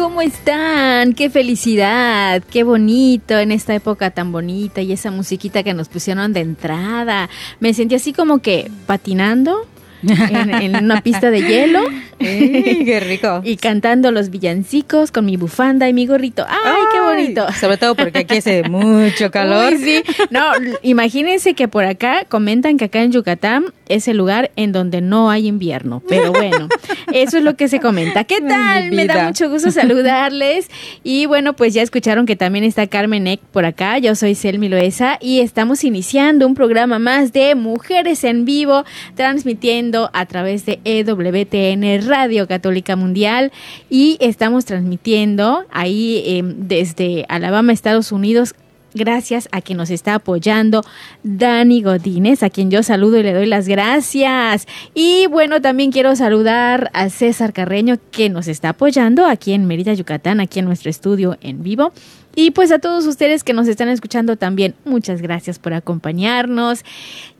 ¿cómo están? Qué felicidad, qué bonito en esta época tan bonita y esa musiquita que nos pusieron de entrada. Me sentí así como que patinando en, en una pista de hielo. ¡Ey, qué rico! Y cantando los villancicos con mi bufanda y mi gorrito. ¡Ay, qué bonito! Sobre todo porque aquí hace mucho calor. Uy, sí. No, imagínense que por acá comentan que acá en Yucatán es el lugar en donde no hay invierno. Pero bueno, eso es lo que se comenta. ¿Qué tal? Me da mucho gusto saludarles. Y bueno, pues ya escucharon que también está Carmen Eck por acá. Yo soy Selmi Loesa y estamos iniciando un programa más de Mujeres en Vivo, transmitiendo a través de EWTN Radio Católica Mundial. Y estamos transmitiendo ahí eh, desde Alabama, Estados Unidos, Gracias a quien nos está apoyando, Dani Godínez, a quien yo saludo y le doy las gracias. Y bueno, también quiero saludar a César Carreño, que nos está apoyando aquí en Mérida, Yucatán, aquí en nuestro estudio en vivo. Y pues a todos ustedes que nos están escuchando también, muchas gracias por acompañarnos.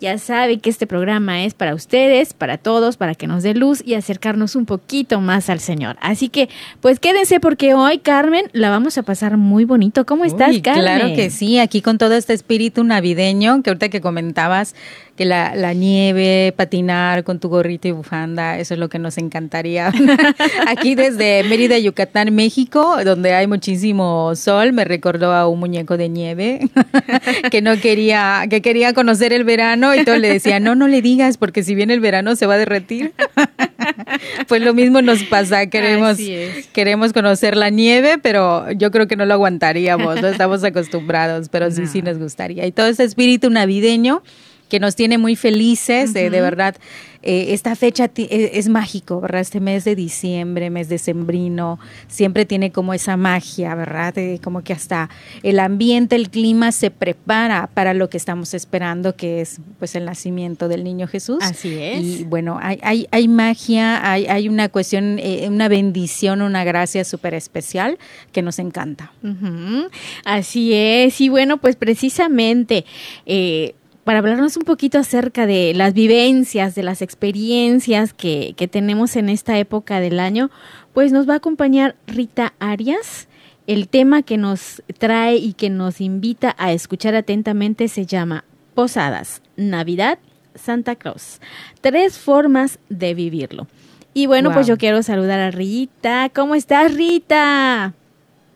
Ya saben que este programa es para ustedes, para todos, para que nos dé luz y acercarnos un poquito más al Señor. Así que, pues quédense porque hoy, Carmen, la vamos a pasar muy bonito. ¿Cómo estás, Uy, Carmen? Claro que sí, aquí con todo este espíritu navideño que ahorita que comentabas que la, la nieve, patinar con tu gorrito y bufanda, eso es lo que nos encantaría. aquí desde Mérida, Yucatán, México, donde hay muchísimo sol, me recordó a un muñeco de nieve que no quería, que quería conocer el verano y todo le decía, no, no le digas porque si viene el verano se va a derretir. pues lo mismo nos pasa, queremos, queremos conocer la nieve, pero yo creo que no lo aguantaríamos, no estamos acostumbrados, pero sí, sí nos gustaría. Y todo ese espíritu navideño que nos tiene muy felices, eh, de verdad, eh, esta fecha eh, es mágico, ¿verdad? Este mes de diciembre, mes decembrino, siempre tiene como esa magia, ¿verdad? Eh, como que hasta el ambiente, el clima se prepara para lo que estamos esperando, que es pues el nacimiento del niño Jesús. Así es. Y bueno, hay, hay, hay magia, hay, hay una cuestión, eh, una bendición, una gracia súper especial que nos encanta. Así es, y bueno, pues precisamente para hablarnos un poquito acerca de las vivencias, de las experiencias que, que tenemos en esta época del año, pues nos va a acompañar Rita Arias. El tema que nos trae y que nos invita a escuchar atentamente se llama Posadas, Navidad, Santa Claus. Tres formas de vivirlo. Y bueno, pues yo quiero saludar a Rita. ¿Cómo estás, Rita?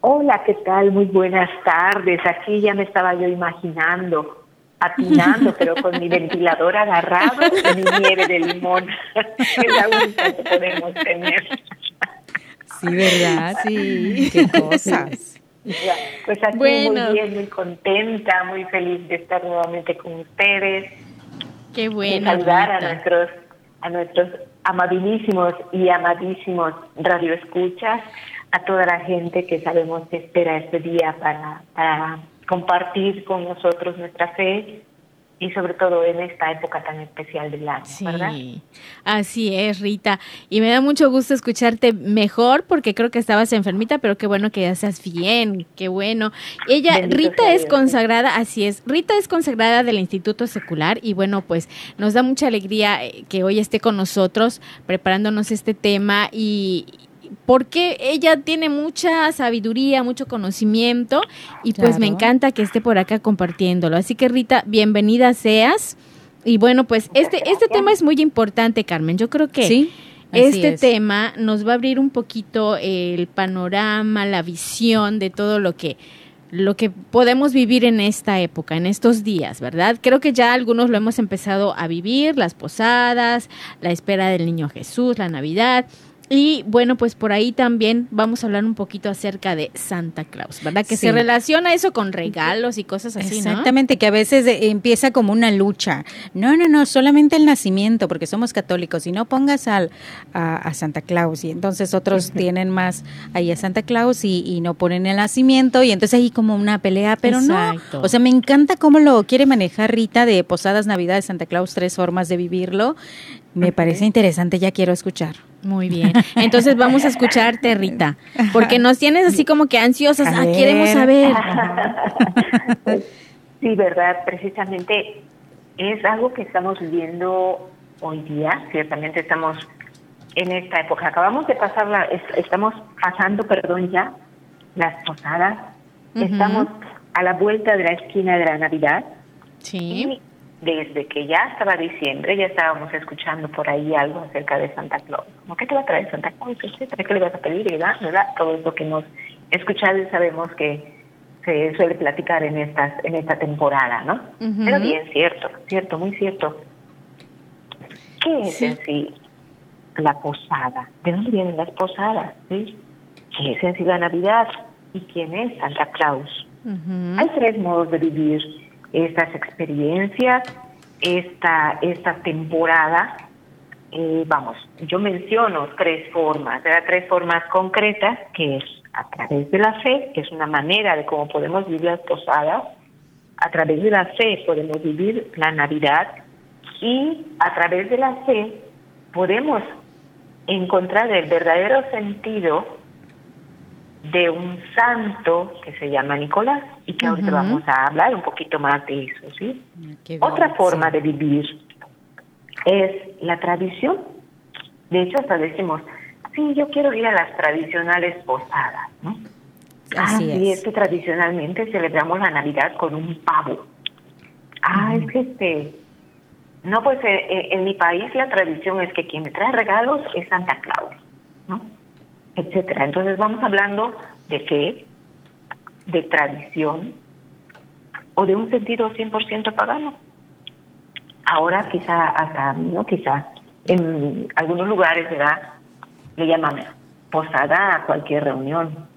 Hola, ¿qué tal? Muy buenas tardes. Aquí ya me estaba yo imaginando, patinando, pero con mi ventilador agarrado y mi nieve de limón. es la única que podemos tener. Sí, ¿verdad? Sí. Qué cosas. Ya, Pues aquí Bueno. muy bien, muy contenta, muy feliz de estar nuevamente con ustedes, Qué bueno. saludar a nuestros, a nuestros amabilísimos y amadísimos radioescuchas, a toda la gente que sabemos que espera este día para, para compartir con nosotros nuestra fe y sobre todo en esta época tan especial del año, ¿verdad? Sí, así es, Rita. Y me da mucho gusto escucharte mejor porque creo que estabas enfermita, pero qué bueno que ya estás bien, qué bueno. Ella, Bendito Rita es Dios. consagrada, así es, Rita es consagrada del Instituto Secular y bueno, pues nos da mucha alegría eh, que hoy esté con nosotros preparándonos este tema y porque ella tiene mucha sabiduría, mucho conocimiento y pues me encanta que esté por acá compartiéndolo. Así que Rita, bienvenida seas. Y bueno, pues este, este tema es muy importante, Carmen. Yo creo que este tema nos va a abrir un poquito el panorama, la visión de todo lo que lo que podemos vivir en esta época, en estos días, ¿verdad? Creo que ya algunos lo hemos empezado a vivir, las posadas, la espera del niño Jesús, la Navidad, y bueno, pues por ahí también vamos a hablar un poquito acerca de Santa Claus, ¿verdad? Que se relaciona eso con regalos y cosas así, Exactamente, que a veces empieza como una lucha. No, no, no, solamente el nacimiento, porque somos católicos, y no pongas al, a, Santa Claus. Y entonces otros tienen más ahí a Santa Claus y, no ponen el nacimiento, y entonces hay como una pelea, pero no. O sea, me encanta cómo lo quiere manejar Rita de Posadas Navidades Santa Claus, tres formas de vivirlo. Me parece interesante, ya quiero escuchar. Muy bien. Entonces vamos a escucharte, Rita, porque nos tienes así como que ansiosas, ah, queremos saber. sí, verdad, precisamente es algo que estamos viviendo hoy día, ciertamente estamos en esta época. Acabamos de pasar, la, estamos pasando, perdón, ya las posadas, estamos a la vuelta de la esquina de la Navidad. Sí desde que ya estaba diciembre, ya estábamos escuchando por ahí algo acerca de Santa Claus. ¿Cómo qué te va a traer Santa Claus? ¿Qué le vas a pedir? ¿Verdad? ¿verdad? Todo eso que hemos escuchado y sabemos que se suele platicar en estas en esta temporada, ¿no? Pero bien, cierto, cierto, muy cierto. ¿Qué es en sí la posada? ¿De dónde vienen las posadas? ¿Sí? ¿Qué es en sí la Navidad? ¿Y quién es Santa Claus? Hay tres modos de vivir estas experiencias, esta, esta temporada. Vamos, yo menciono tres formas, tres formas concretas, que es a través de la fe, que es una manera de cómo podemos vivir las posadas, a través de la fe podemos vivir la Navidad y a través de la fe podemos encontrar el verdadero sentido de un santo que se llama Nicolás y que ahorita vamos a hablar un poquito más de eso, ¿sí? Ah, Otra forma de vivir es la tradición. De hecho, hasta decimos, sí, yo quiero ir a las tradicionales posadas, ¿no? Así ah, es. Y es que tradicionalmente celebramos la Navidad con un pavo. Ah, es que este... No, pues eh, eh, en mi país la tradición es que quien me trae regalos es Santa Claus, ¿no? Etcétera. Entonces vamos hablando de fe, de tradición o de un sentido 100% pagano. Ahora quizá hasta, ¿no? Quizá en algunos lugares, ¿verdad? Le llaman posada a cualquier reunión,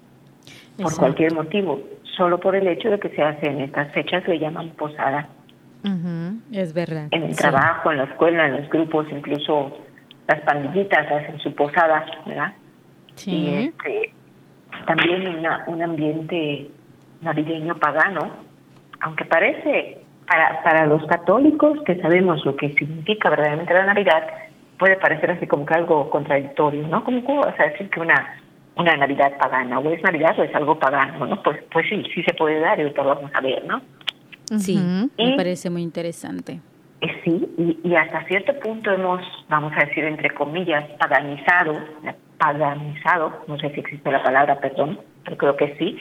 por cualquier motivo. Solo por el hecho de que se hace en estas fechas le llaman posada. Es verdad. En el trabajo, en la escuela, en los grupos, incluso las pandillitas hacen su posada, ¿verdad? Y este, también una, un ambiente navideño pagano, aunque parece para, para los católicos que sabemos lo que significa verdaderamente la Navidad, puede parecer así como que algo contradictorio, ¿no? Como cómo vas a decir que una una Navidad pagana, o es Navidad o es algo pagano, ¿no? Pues pues sí, sí se puede dar y ahorita lo vamos a ver, ¿no? Sí, me parece muy interesante. Eh, sí, y, y, hasta cierto punto hemos, vamos a decir, entre comillas, paganizado paganizado, no sé si existe la palabra, perdón, pero creo que sí,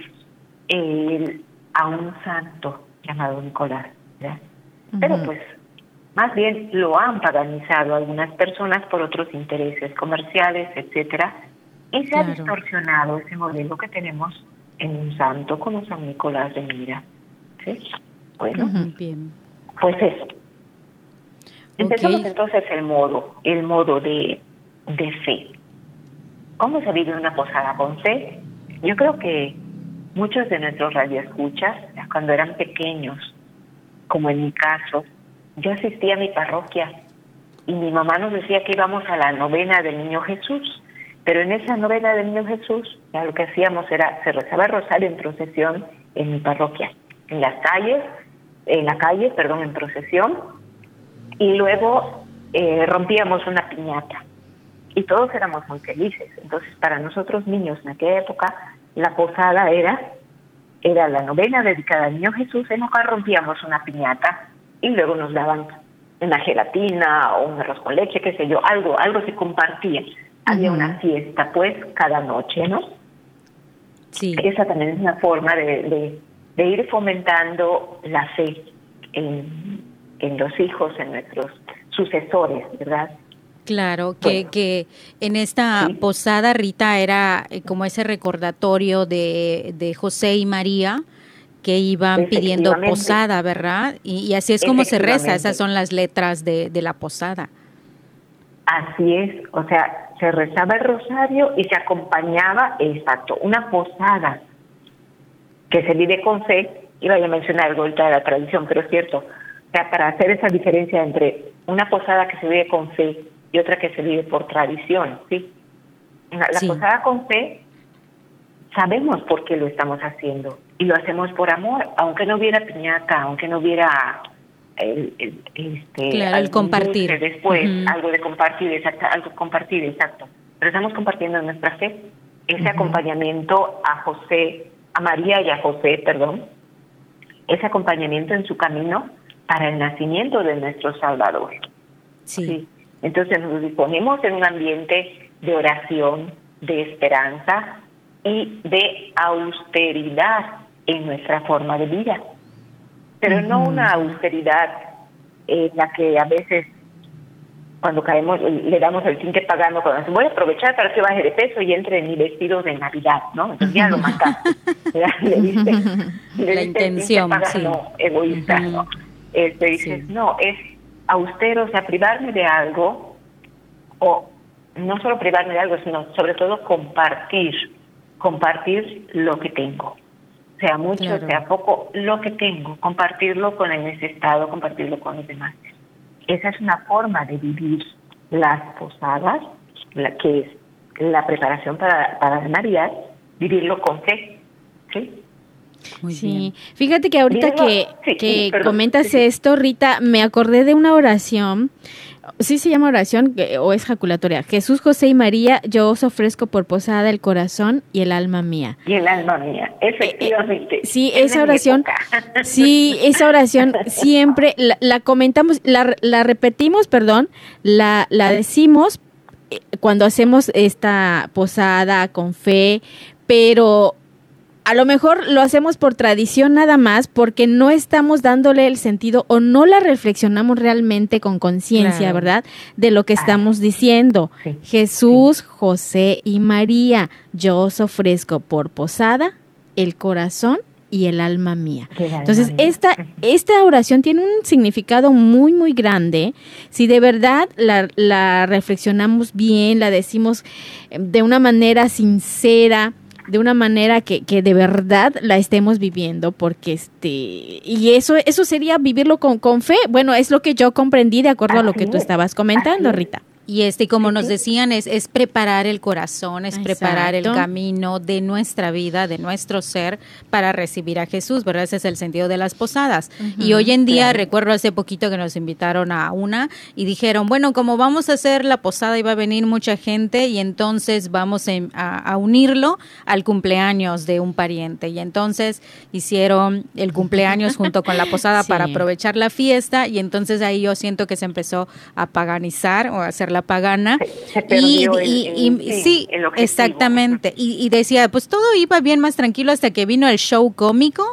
a un santo llamado Nicolás. Pero pues más bien lo han paganizado algunas personas por otros intereses comerciales, etcétera, y se ha distorsionado ese modelo que tenemos en un santo como San Nicolás de Mira. ¿sí? Bueno, bien. pues eso. Empezamos entonces el modo, el modo de, de fe. ¿Cómo se vive una posada con fe? Yo creo que muchos de nuestros radioescuchas, cuando eran pequeños, como en mi caso, yo asistía a mi parroquia y mi mamá nos decía que íbamos a la novena del Niño Jesús, pero en esa novena del Niño Jesús ya lo que hacíamos era, se rezaba el rosario en procesión en mi parroquia, en las calles, en la calle, perdón, en procesión, y luego eh, rompíamos una piñata y todos éramos muy felices. Entonces, para nosotros niños en aquella época, la posada era era la novena dedicada al niño Jesús, en la cual rompíamos una piñata y luego nos daban una gelatina o un arroz con leche, qué sé yo, algo, algo se compartía. Había una fiesta, pues, cada noche, ¿no? Sí. Esa también es una forma de, de, ir fomentando la fe en, en los hijos, en nuestros sucesores, ¿verdad? Claro, que, que en esta posada, Rita, era eh, como ese recordatorio de, de José y María que iban pidiendo posada, ¿verdad? Y, así es como se reza, esas son las letras de, de la posada. Así es, o sea, se rezaba el rosario y se acompañaba, exacto, una posada que se vive con fe, iba a mencionar algo de la tradición, pero es cierto, o sea, para hacer esa diferencia entre una posada que se vive con fe y otra que se vive por tradición, ¿sí? La, posada con fe, sabemos por qué lo estamos haciendo y lo hacemos por amor, aunque no hubiera piñata, aunque no hubiera el, este, claro, el compartir después, algo de compartir, exacto, algo compartir, exacto. Pero estamos compartiendo nuestra fe, ese acompañamiento a José, a María y a José, perdón, ese acompañamiento en su camino para el nacimiento de nuestro Salvador. Sí. Entonces nos disponemos en un ambiente de oración, de esperanza y de austeridad en nuestra forma de vida. Pero no una austeridad en la que a veces cuando caemos, le damos el tinte pagano, cuando voy a aprovechar para que baje de peso y entre en mi vestido de Navidad, ¿no? Entonces ya lo mataste. le diste, la intención, pagano, egoísta, ¿no? Este, dices, no, es austero, o sea, privarme de algo, o no solo privarme de algo, sino sobre todo compartir, compartir lo que tengo. Sea mucho, sea poco, lo que tengo, compartirlo con el necesitado, compartirlo con los demás. Esa es una forma de vivir las posadas, la que es la preparación para, para la Navidad, vivirlo con fe. ¿sí? Sí, fíjate que ahorita que, que comentas esto, Rita, me acordé de una oración sí se llama oración o es jaculatoria. Jesús, José y María, yo os ofrezco por posada el corazón y el alma mía. Y el alma mía, efectivamente. Eh, eh, sí, esa oración, sí, esa oración siempre la, comentamos, la, la, repetimos, perdón, la, la decimos eh, cuando hacemos esta posada con fe, pero a lo mejor lo hacemos por tradición nada más porque no estamos dándole el sentido o no la reflexionamos realmente con conciencia, ¿verdad? De lo que estamos diciendo. Jesús, José y María, yo os ofrezco por posada el corazón y el alma mía. Entonces, esta, esta oración tiene un significado muy, muy grande. Si de verdad la, la reflexionamos bien, la decimos eh, de una manera sincera, de una manera que, que de verdad la estemos viviendo, porque este, y eso, eso sería vivirlo con, con fe. Bueno, es lo que yo comprendí de acuerdo a lo que tú estabas comentando, Rita. Y este, como nos decían, es, es preparar el corazón, es preparar el camino de nuestra vida, de nuestro ser, para recibir a Jesús, ¿verdad? Ese es el sentido de las posadas. y hoy en día, recuerdo hace poquito que nos invitaron a una y dijeron, bueno, como vamos a hacer la posada y va a venir mucha gente y entonces vamos a, unirlo al cumpleaños de un pariente. Y entonces hicieron el cumpleaños junto con la posada para aprovechar la fiesta y entonces ahí yo siento que se empezó a paganizar o a hacer la pagana. y, sí, exactamente. Y, decía, pues todo iba bien más tranquilo hasta que vino el show cómico.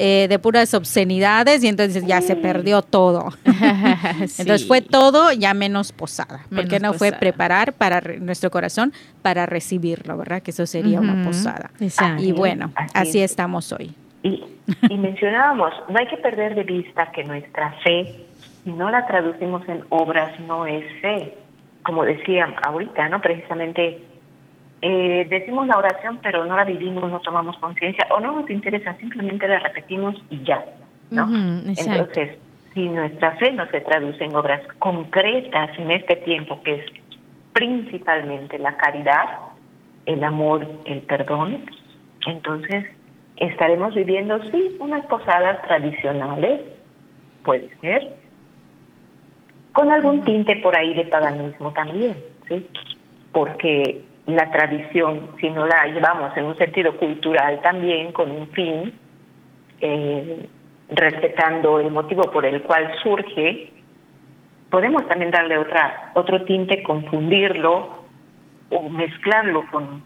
Eh, de puras obscenidades y entonces ya se mm. perdió todo. Entonces fue todo ya menos posada, porque no fue preparar para nuestro corazón para recibirlo, ¿verdad? Que eso sería una posada. Y bueno, así, estamos hoy. Y, y mencionábamos, no hay que perder de vista que nuestra fe, si no la traducimos en obras, no es fe como decía ahorita, ¿no? Precisamente eh, decimos la oración, pero no la vivimos, no tomamos conciencia o no nos interesa, simplemente la repetimos y ya, ¿no? Entonces, si nuestra fe no se traduce en obras concretas en este tiempo, que es principalmente la caridad, el amor, el perdón, entonces estaremos viviendo, sí, unas posadas tradicionales, puede ser, con algún tinte por ahí de paganismo también, ¿sí? Porque la tradición, si no la llevamos en un sentido cultural también, con un fin, eh, respetando el motivo por el cual surge, podemos también darle otra otro tinte, confundirlo o mezclarlo con,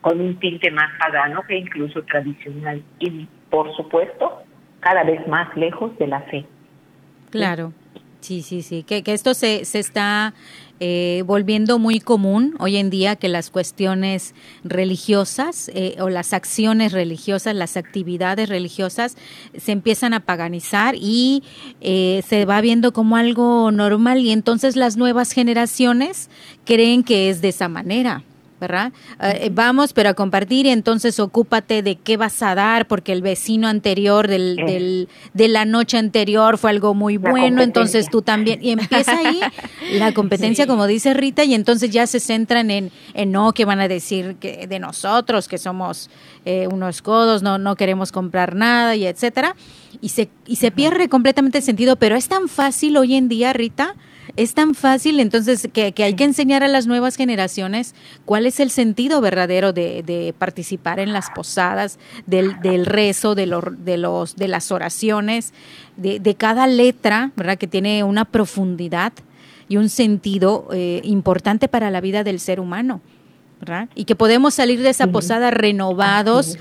con un tinte más pagano que incluso tradicional y, por supuesto, cada vez más lejos de la fe. Claro, sí, sí, que, que esto se, se está eh, volviendo muy común hoy en día que las cuestiones religiosas eh, o las acciones religiosas, las actividades religiosas se empiezan a paganizar y eh, se va viendo como algo normal y entonces las nuevas generaciones creen que es de esa manera. ¿Verdad? Eh, vamos, pero a compartir y entonces ocúpate de qué vas a dar, porque el vecino anterior del, del, de la noche anterior fue algo muy bueno, entonces tú también. Y empieza ahí la competencia, como dice Rita, y entonces ya se centran en, en no, que van a decir que de nosotros, que somos eh, unos codos, no, no queremos comprar nada, y etcétera. Y se, y se pierde completamente el sentido, pero es tan fácil hoy en día, Rita, es tan fácil entonces que, hay que enseñar a las nuevas generaciones cuál es el sentido verdadero de, participar en las posadas, del, del rezo, de, de, los, de las oraciones, de, de, cada letra, ¿verdad? Que tiene una profundidad y un sentido eh, importante para la vida del ser humano. Y que podemos salir de esa posada renovados,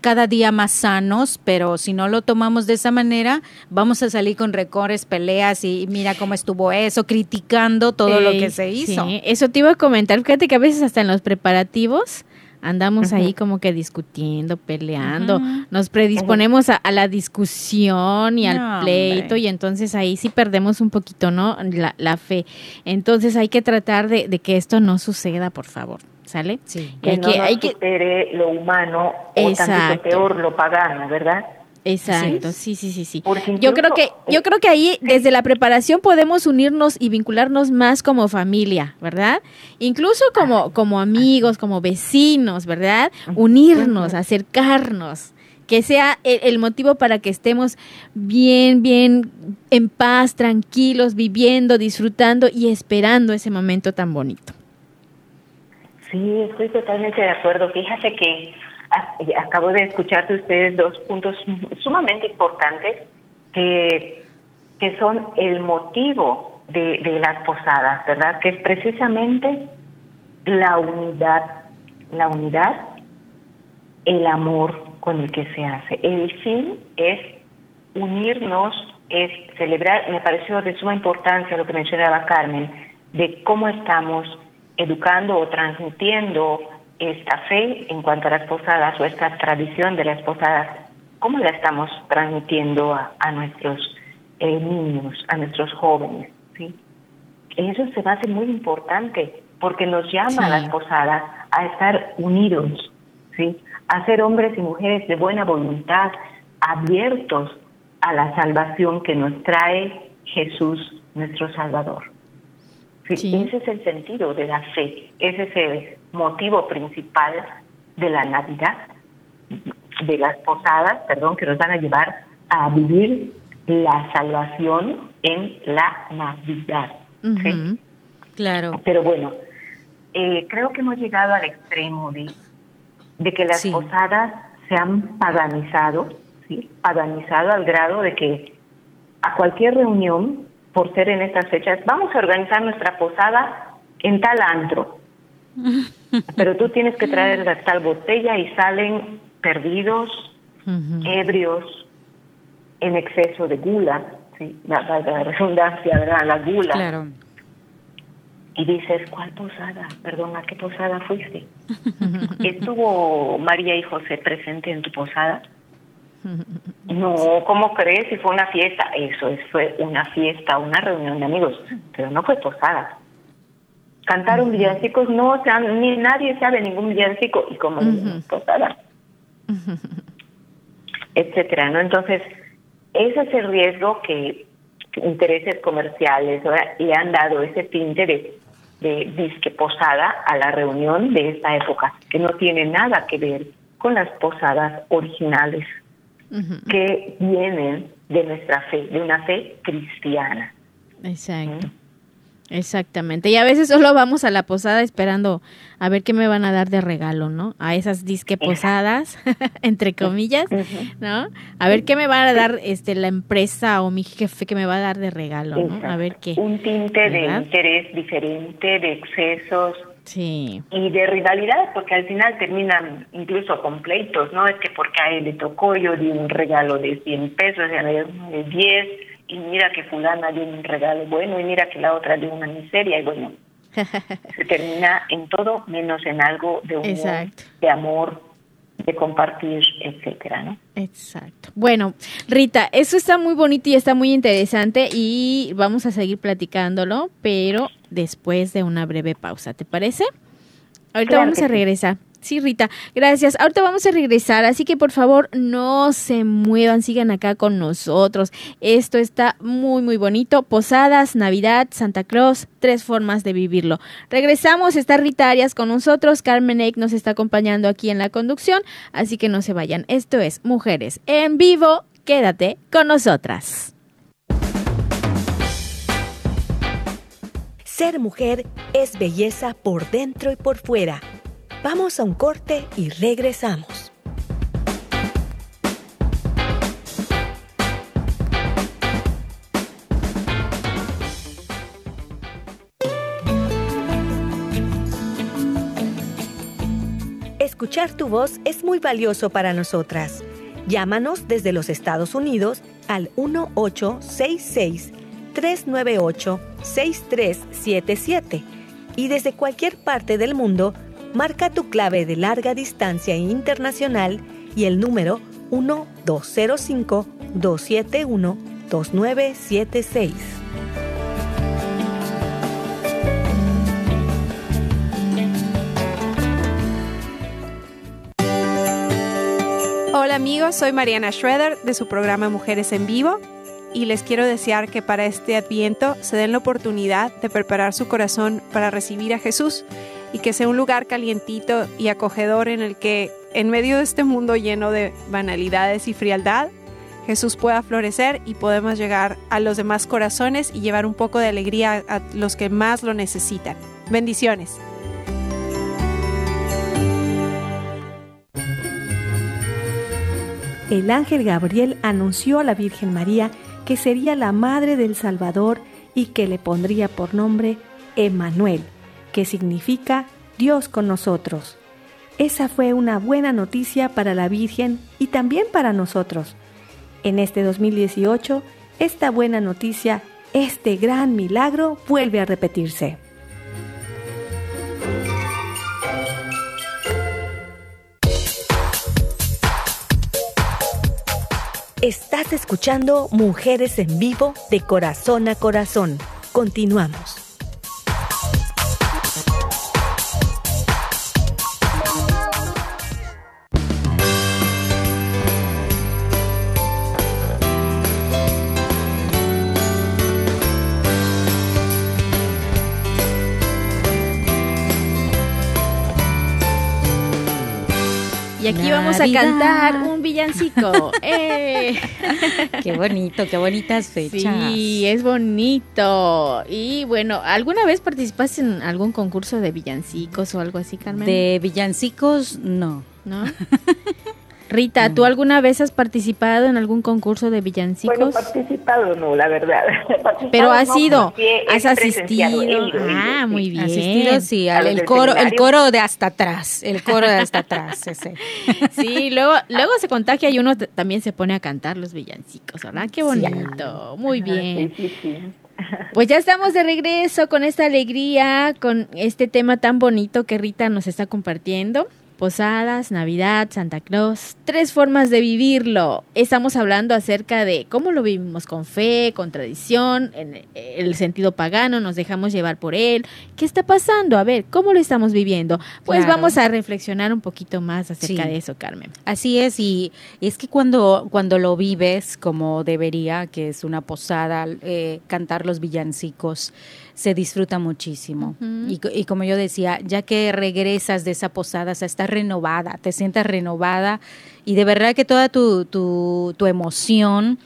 cada día más sanos, pero si no lo tomamos de esa manera, vamos a salir con recores, peleas y mira cómo estuvo eso, criticando todo lo que se hizo. eso te iba a comentar, fíjate que a veces hasta en los preparativos andamos ahí como que discutiendo, peleando, nos predisponemos a, la discusión y al pleito y entonces ahí sí perdemos un poquito, ¿no? La, fe. Entonces hay que tratar de, de que esto no suceda, por favor. ¿Sale? Sí. Que, hay que, hay que lo humano o también peor lo pagano, ¿verdad? Exacto, sí, sí, sí, sí. yo creo que yo creo que ahí desde la preparación podemos unirnos y vincularnos más como familia, ¿verdad? Incluso como como amigos, como vecinos, ¿verdad? Unirnos, acercarnos, que sea el motivo para que estemos bien, bien en paz, tranquilos, viviendo, disfrutando y esperando ese momento tan bonito. Sí, estoy totalmente de acuerdo. Fíjate que acabo de escuchar de ustedes dos puntos sumamente importantes que, que son el motivo de, de las posadas, ¿verdad? Que es precisamente la unidad, la unidad, el amor con el que se hace. El fin es unirnos, es celebrar, me pareció de suma importancia lo que mencionaba Carmen, de cómo estamos educando o transmitiendo esta fe en cuanto a las posadas o esta tradición de las posadas, ¿cómo la estamos transmitiendo a, nuestros eh, niños, a nuestros jóvenes? ¿sí? Eso se hacer muy importante porque nos llama a las posadas a estar unidos, ¿sí? a ser hombres y mujeres de buena voluntad, abiertos a la salvación que nos trae Jesús, nuestro Salvador. Ese es el sentido de la fe, ese es el motivo principal de la Navidad, de las posadas, perdón, que nos van a llevar a vivir la salvación en la Navidad. Claro. Pero bueno, eh, creo que hemos llegado al extremo de, de que las posadas se han paganizado, ¿sí? paganizado al grado de que a cualquier reunión por ser en estas fechas, vamos a organizar nuestra posada en tal antro. Pero tú tienes que traer la tal botella y salen perdidos, ebrios, en exceso de gula, ¿sí? la, la, redundancia, ¿verdad? La gula. Claro. Y dices, ¿cuál posada? Perdón, ¿a qué posada fuiste? ¿Estuvo María y José presente en tu posada? No, ¿cómo crees? Si fue una fiesta. Eso es, fue una fiesta, una reunión de amigos, pero no fue posada. Cantaron villancicos, no, o sea, ni nadie sabe ningún villancico y como posada. Etcétera, ¿no? Entonces, ese es el riesgo que intereses comerciales le han dado ese tinte de, de disque posada a la reunión de esta época, que no tiene nada que ver con las posadas originales que vienen de nuestra fe, de una fe cristiana. Exacto. Exactamente. Y a veces solo vamos a la posada esperando a ver qué me van a dar de regalo, ¿no? A esas disque posadas, entre comillas, ¿no? A ver qué me va a dar este la empresa o mi jefe que me va a dar de regalo, ¿no? A ver qué. Un tinte de interés diferente, de excesos, Sí. Y de rivalidad, porque al final terminan incluso con pleitos, ¿no? Es que porque a él le tocó, yo di un regalo de 100 pesos, de 10, y mira que fulana dio un regalo bueno y mira que la otra dio una miseria y bueno, se termina en todo menos en algo de humor, de amor, de compartir, etcétera, ¿no? Exacto. Bueno, Rita, eso está muy bonito y está muy interesante y vamos a seguir platicándolo, pero después de una breve pausa, ¿te parece? Ahorita vamos a regresar. Sí, Rita, gracias. Ahorita vamos a regresar, así que por favor no se muevan, sigan acá con nosotros. Esto está muy, muy bonito. Posadas, Navidad, Santa Claus, tres formas de vivirlo. Regresamos, está Rita Arias con nosotros, Carmen Eck nos está acompañando aquí en la conducción, así que no se vayan. Esto es Mujeres en Vivo, quédate con nosotras. Ser mujer es belleza por dentro y por fuera Vamos a un corte y regresamos. Escuchar tu voz es muy valioso para nosotras. Llámanos desde los Estados Unidos al 1866 398 6377 y desde cualquier parte del mundo marca tu clave de larga distancia internacional y el número 1205-271-2976. Hola amigos, soy Mariana Schroeder de su programa Mujeres en Vivo y les quiero desear que para este adviento se den la oportunidad de preparar su corazón para recibir a Jesús y que sea un lugar calientito y acogedor en el que, en medio de este mundo lleno de banalidades y frialdad, Jesús pueda florecer y podemos llegar a los demás corazones y llevar un poco de alegría a los que más lo necesitan. Bendiciones. El ángel Gabriel anunció a la Virgen María que sería la madre del Salvador y que le pondría por nombre Emmanuel que significa Dios con nosotros. Esa fue una buena noticia para la Virgen y también para nosotros. En este 2018, esta buena noticia, este gran milagro vuelve a repetirse. Estás escuchando Mujeres en Vivo de Corazón a Corazón. Continuamos. Y aquí vamos a cantar un villancico. ¡Eh! Qué bonito, qué bonitas fechas. Sí, es bonito. Y bueno, ¿alguna vez participaste en algún concurso de villancicos o algo así, Carmen? De villancicos, no. ¿No? Rita, ¿tú alguna vez has participado en algún concurso de villancicos? Bueno, participado no, la verdad. Pero has ido, has asistido. ah, muy bien. Asistido, sí, el coro, el coro de hasta atrás, el coro de hasta atrás, ese. Sí, luego, luego se contagia y uno también se pone a cantar los villancicos, ¿verdad? Qué bonito, muy bien. Sí, sí, sí. Pues ya estamos de regreso con esta alegría, con este tema tan bonito que Rita nos está compartiendo. Posadas, Navidad, Santa Claus, tres formas de vivirlo. Estamos hablando acerca de cómo lo vivimos con fe, con tradición, en el sentido pagano, nos dejamos llevar por él. ¿Qué está pasando? A ver, ¿cómo lo estamos viviendo? Pues vamos a reflexionar un poquito más acerca de eso, Carmen. Así es, y es que cuando, cuando lo vives como debería, que es una posada, eh, cantar los villancicos, se disfruta muchísimo. y, y, como yo decía, ya que regresas de esa posada, o sea, estás renovada, te sientas renovada y de verdad que toda tu, tu, tu emoción,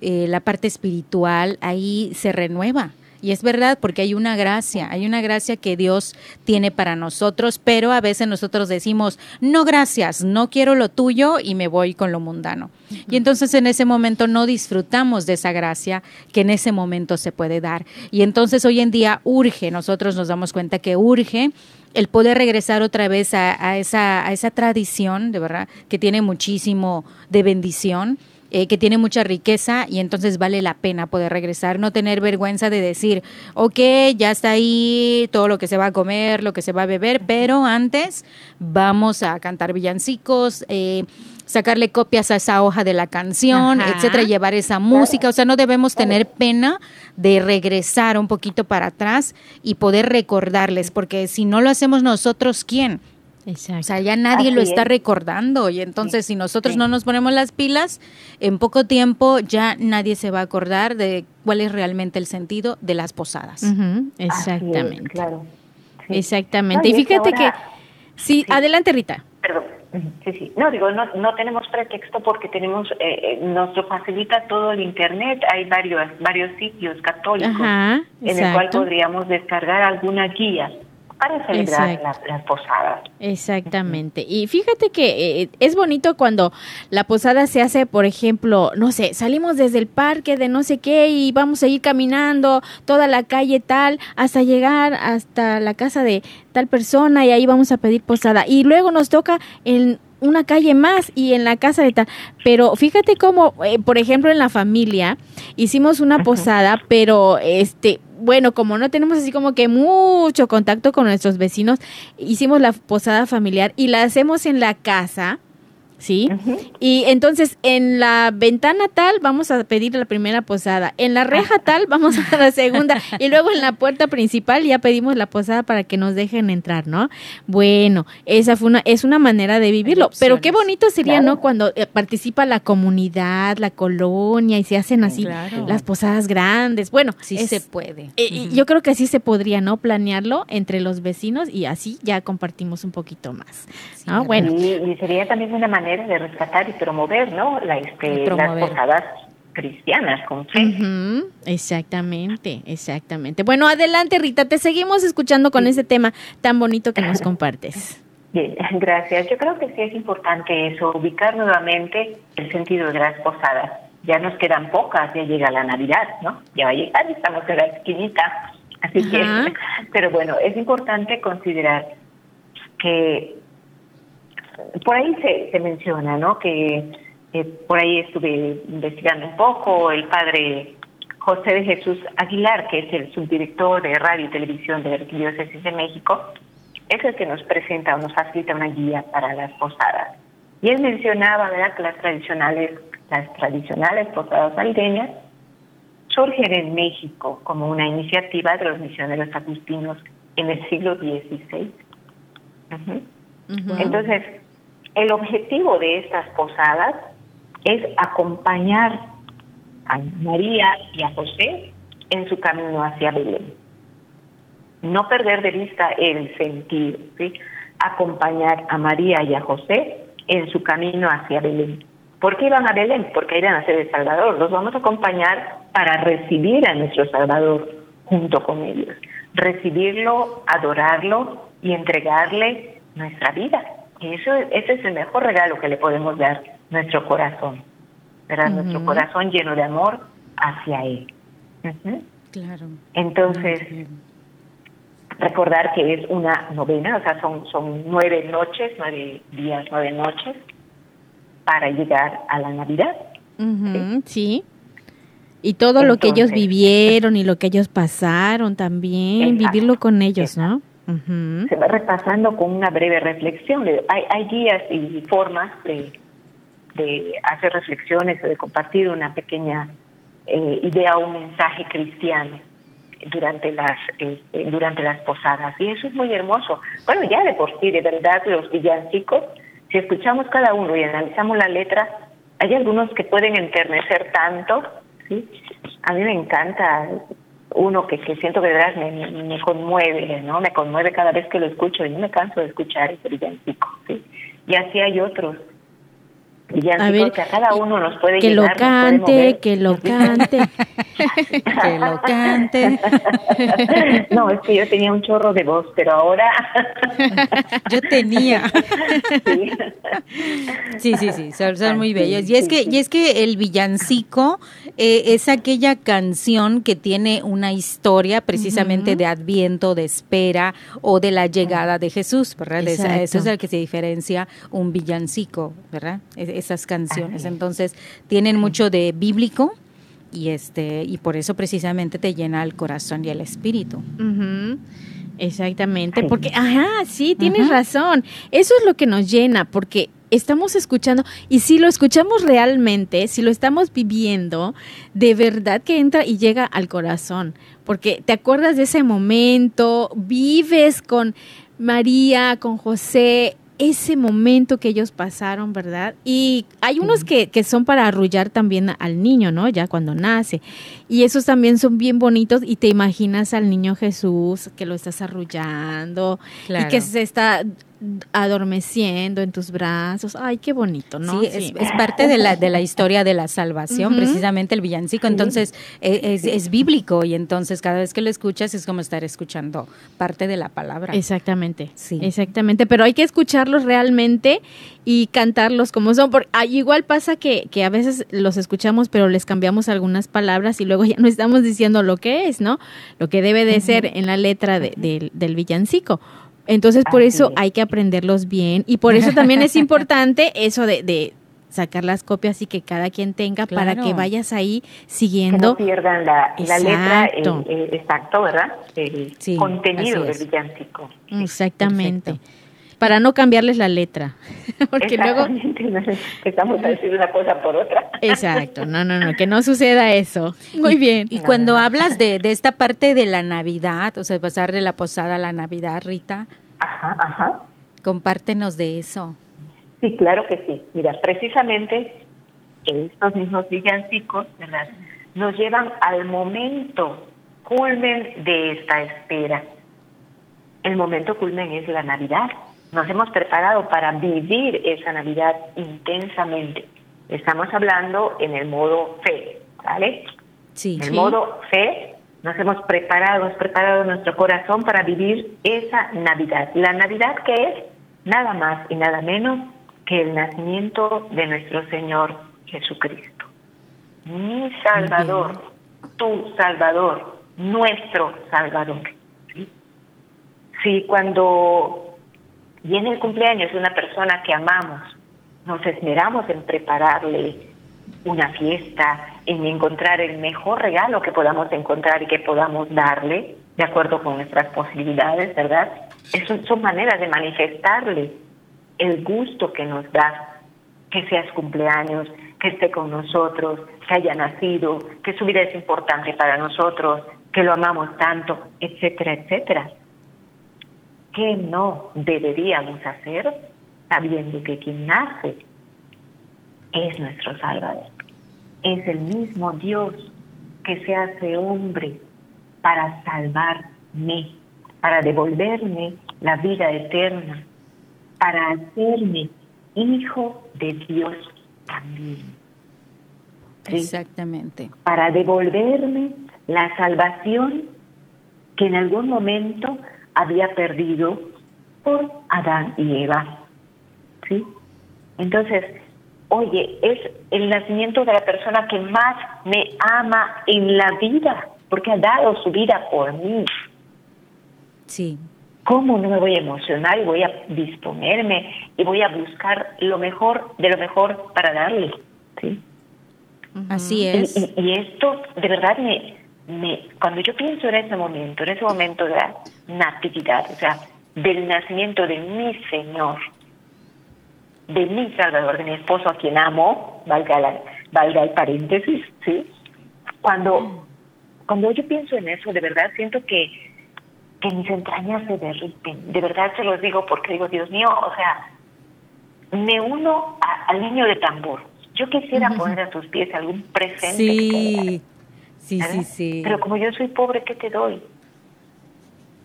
eh, la parte espiritual, ahí se renueva. Y es verdad porque hay una gracia, hay una gracia que Dios tiene para nosotros, pero a veces nosotros decimos, no gracias, no quiero lo tuyo y me voy con lo mundano. Y entonces en ese momento no disfrutamos de esa gracia que en ese momento se puede dar. Y entonces hoy en día urge, nosotros nos damos cuenta que urge el poder regresar otra vez a, esa, tradición, de verdad, que tiene muchísimo de bendición eh, que tiene mucha riqueza y entonces vale la pena poder regresar, no tener vergüenza de decir, ok, ya está ahí todo lo que se va a comer, lo que se va a beber, pero antes vamos a cantar villancicos, eh, sacarle copias a esa hoja de la canción, etcétera, llevar esa música, o sea, no debemos tener pena de regresar un poquito para atrás y poder recordarles, porque si no lo hacemos nosotros, ¿quién? O sea, ya nadie lo está recordando y entonces si nosotros no nos ponemos las pilas, en poco tiempo ya nadie se va a acordar de cuál es realmente el sentido de las posadas. Exactamente. Exactamente. y fíjate que... Sí, adelante Rita. Perdón. Sí, sí. No, digo, no, no tenemos pretexto porque tenemos, eh, eh nos facilita todo el Internet. Hay varios, varios sitios católicos en el cual podríamos descargar alguna guía para celebrar las, posadas. Exactamente. Y fíjate que eh, es bonito cuando la posada se hace, por ejemplo, no sé, salimos desde el parque de no sé qué y vamos a ir caminando toda la calle tal hasta llegar hasta la casa de tal persona y ahí vamos a pedir posada. Y luego nos toca en una calle más y en la casa de tal. Pero fíjate cómo, eh, por ejemplo, en la familia hicimos una posada, pero este, bueno, como no tenemos así como que mucho contacto con nuestros vecinos, hicimos la posada familiar y la hacemos en la casa ¿sí? Y entonces en la ventana tal vamos a pedir la primera posada, en la reja tal vamos a la segunda y luego en la puerta principal ya pedimos la posada para que nos dejen entrar, ¿no? Bueno, esa fue una es una manera de vivirlo, pero qué bonito sería, ¿no? Cuando eh, participa la comunidad, la colonia y se hacen así las posadas grandes. Bueno, sí se puede. Eh, yo creo que así se podría, ¿no? Planearlo entre los vecinos y así ya compartimos un poquito más. Bueno. y sería también una manera de rescatar y promover, ¿no? La, este, las posadas cristianas con fe. Exactamente, exactamente. Bueno, adelante Rita, te seguimos escuchando con ese tema tan bonito que nos compartes. Bien, gracias. Yo creo que sí es importante eso, ubicar nuevamente el sentido de las posadas. Ya nos quedan pocas, ya llega la Navidad, ¿no? Ya va a llegar, estamos en la esquinita. Así que, pero bueno, es importante considerar que por ahí se, se menciona, ¿no? Que por ahí estuve investigando un poco, el padre José de Jesús Aguilar, que es el subdirector de radio y televisión de la Arquidiócesis de México, es el que nos presenta o nos facilita una guía para las posadas. Y él mencionaba, ¿verdad?, que las tradicionales, las tradicionales posadas aldeñas surgen en México como una iniciativa de los misioneros agustinos en el siglo XVI. Entonces, el objetivo de estas posadas es acompañar a María y a José en su camino hacia Belén. No perder de vista el sentido, ¿sí? acompañar a María y a José en su camino hacia Belén. ¿Por qué iban a Belén? Porque iban a ser el Salvador. Los vamos a acompañar para recibir a nuestro Salvador junto con ellos. Recibirlo, adorarlo y entregarle nuestra vida. Y eso, ese es el mejor regalo que le podemos dar nuestro corazón, ¿verdad? Nuestro corazón lleno de amor hacia Él. Claro. Entonces, recordar que es una novena, o sea, son, son nueve noches, nueve días, nueve noches para llegar a la Navidad. ¿sí? Y todo lo que ellos vivieron y lo que ellos pasaron también, vivirlo con ellos, ¿no? Se va repasando con una breve reflexión. Hay, hay guías y formas de, hacer reflexiones o de compartir una pequeña eh, idea o un mensaje cristiano durante las eh, durante las posadas. Y eso es muy hermoso. Bueno ya de por sí de verdad los villancicos si escuchamos cada uno y analizamos la letra hay algunos que pueden enternecer tanto a mí me encanta uno que, que siento que de me, me, conmueve, ¿no? Me conmueve cada vez que lo escucho y no me canso de escuchar ese villancico, ¿sí? Y así hay otros a ver, que a cada uno nos puede que lo cante, que lo cante, que lo cante. no, es que yo tenía un chorro de voz, pero ahora yo tenía. sí, sí, sí, son, muy bellos. Y es que y es que el villancico eh, es aquella canción que tiene una historia precisamente de Adviento, de espera o de la llegada de Jesús, ¿verdad? Eso es el que se diferencia un villancico, ¿verdad? Esas canciones. Entonces, tienen mucho de bíblico y este y por eso precisamente te llena el corazón y el espíritu. Exactamente, porque, ajá, sí, tienes razón. Eso es lo que nos llena, porque estamos escuchando y si lo escuchamos realmente, si lo estamos viviendo, de verdad que entra y llega al corazón, porque te acuerdas de ese momento, vives con María, con José, ese momento que ellos pasaron, ¿verdad? Y hay unos que, que, son para arrullar también al niño, ¿no? Ya cuando nace. Y esos también son bien bonitos y te imaginas al niño Jesús que lo estás arrullando y que se está adormeciendo en tus brazos. Ay, qué bonito, ¿no? Sí, Es, parte de la, de la historia de la salvación, precisamente el villancico. Entonces, e, es, es, bíblico y entonces cada vez que lo escuchas es como estar escuchando parte de la palabra. Exactamente, sí. Exactamente, pero hay que escucharlos realmente y cantarlos como son. Porque, ah, igual pasa que, que a veces los escuchamos, pero les cambiamos algunas palabras y luego ya no estamos diciendo lo que es, ¿no? Lo que debe de ser en la letra de, del villancico entonces, por eso hay que aprenderlos bien y por eso también es importante eso de, sacar las copias y que cada quien tenga para que vayas ahí siguiendo. Que no pierdan la, letra, el, exacto, ¿verdad? El contenido del villancico. Exactamente. Para no cambiarles la letra. Porque luego. Empezamos a decir una cosa por otra. Exacto. No, no, no. Que no suceda eso. Muy bien. Y cuando hablas de, de esta parte de la Navidad, o sea, pasar de la posada a la Navidad, Rita, Ajá, ajá. Compártenos de eso. Sí, claro que sí. Mira, precisamente estos mismos villancicos, ¿verdad? Nos llevan al momento culmen de esta espera. El momento culmen es la Navidad. Nos hemos preparado para vivir esa Navidad intensamente. Estamos hablando en el modo fe, ¿vale? Sí. En el modo fe nos hemos preparado, hemos preparado nuestro corazón para vivir esa Navidad. La Navidad que es nada más y nada menos que el nacimiento de nuestro Señor Jesucristo. Mi Salvador, tu Salvador, nuestro Salvador. ¿Sí? cuando viene el cumpleaños de una persona que amamos, nos esmeramos en prepararle una fiesta, en encontrar el mejor regalo que podamos encontrar y que podamos darle, de acuerdo con nuestras posibilidades, ¿verdad? Eso son maneras de manifestarle el gusto que nos da que seas cumpleaños, que esté con nosotros, que haya nacido, que su vida es importante para nosotros, que lo amamos tanto, etcétera, etcétera. ¿Qué no deberíamos hacer sabiendo que quien nace es nuestro Salvador? es el mismo Dios que se hace hombre para salvarme, para devolverme la vida eterna, para hacerme hijo de Dios también. Exactamente. Para devolverme la salvación que en algún momento había perdido por Adán y Eva. ¿Sí? Entonces, oye, es el nacimiento de la persona que más me ama en la vida, porque ha dado su vida por mí. Sí. ¿Cómo no me voy a emocionar y voy a disponerme y voy a buscar lo mejor de lo mejor para darle? ¿sí? Así es. Y, esto, de verdad, me, me, cuando yo pienso en ese momento, en ese momento la natividad, o sea, del nacimiento de mi Señor, de mi Salvador, de mi esposo a quien amo, valga, la, valga el paréntesis, ¿sí? Cuando, cuando yo pienso en eso, de verdad siento que, que mis entrañas se derriten. De verdad se los digo porque digo, Dios mío, o sea, me uno al niño de tambor. Yo quisiera poner a tus pies algún presente. Sí, sí, sí, sí. Pero como yo soy pobre, ¿qué te doy?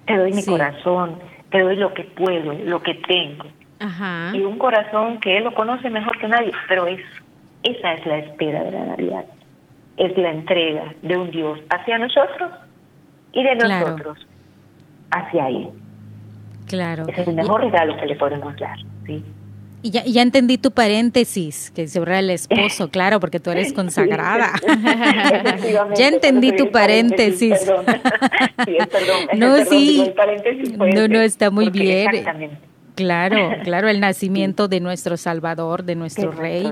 Te doy mi corazón, te doy lo que puedo, lo que tengo y un corazón que Él lo conoce mejor que nadie, pero es, esa es la espera de la Navidad, es la entrega de un Dios hacia nosotros y de nosotros hacia Él. Claro. Es el mejor regalo que le podemos dar, ¿sí? Y ya, ya entendí tu paréntesis, que sobre el esposo, claro, porque tú eres consagrada. ya entendí tu paréntesis. Sí, perdón. no, sí. no, no, está muy bien. Claro, claro, el nacimiento de nuestro Salvador, de nuestro Rey,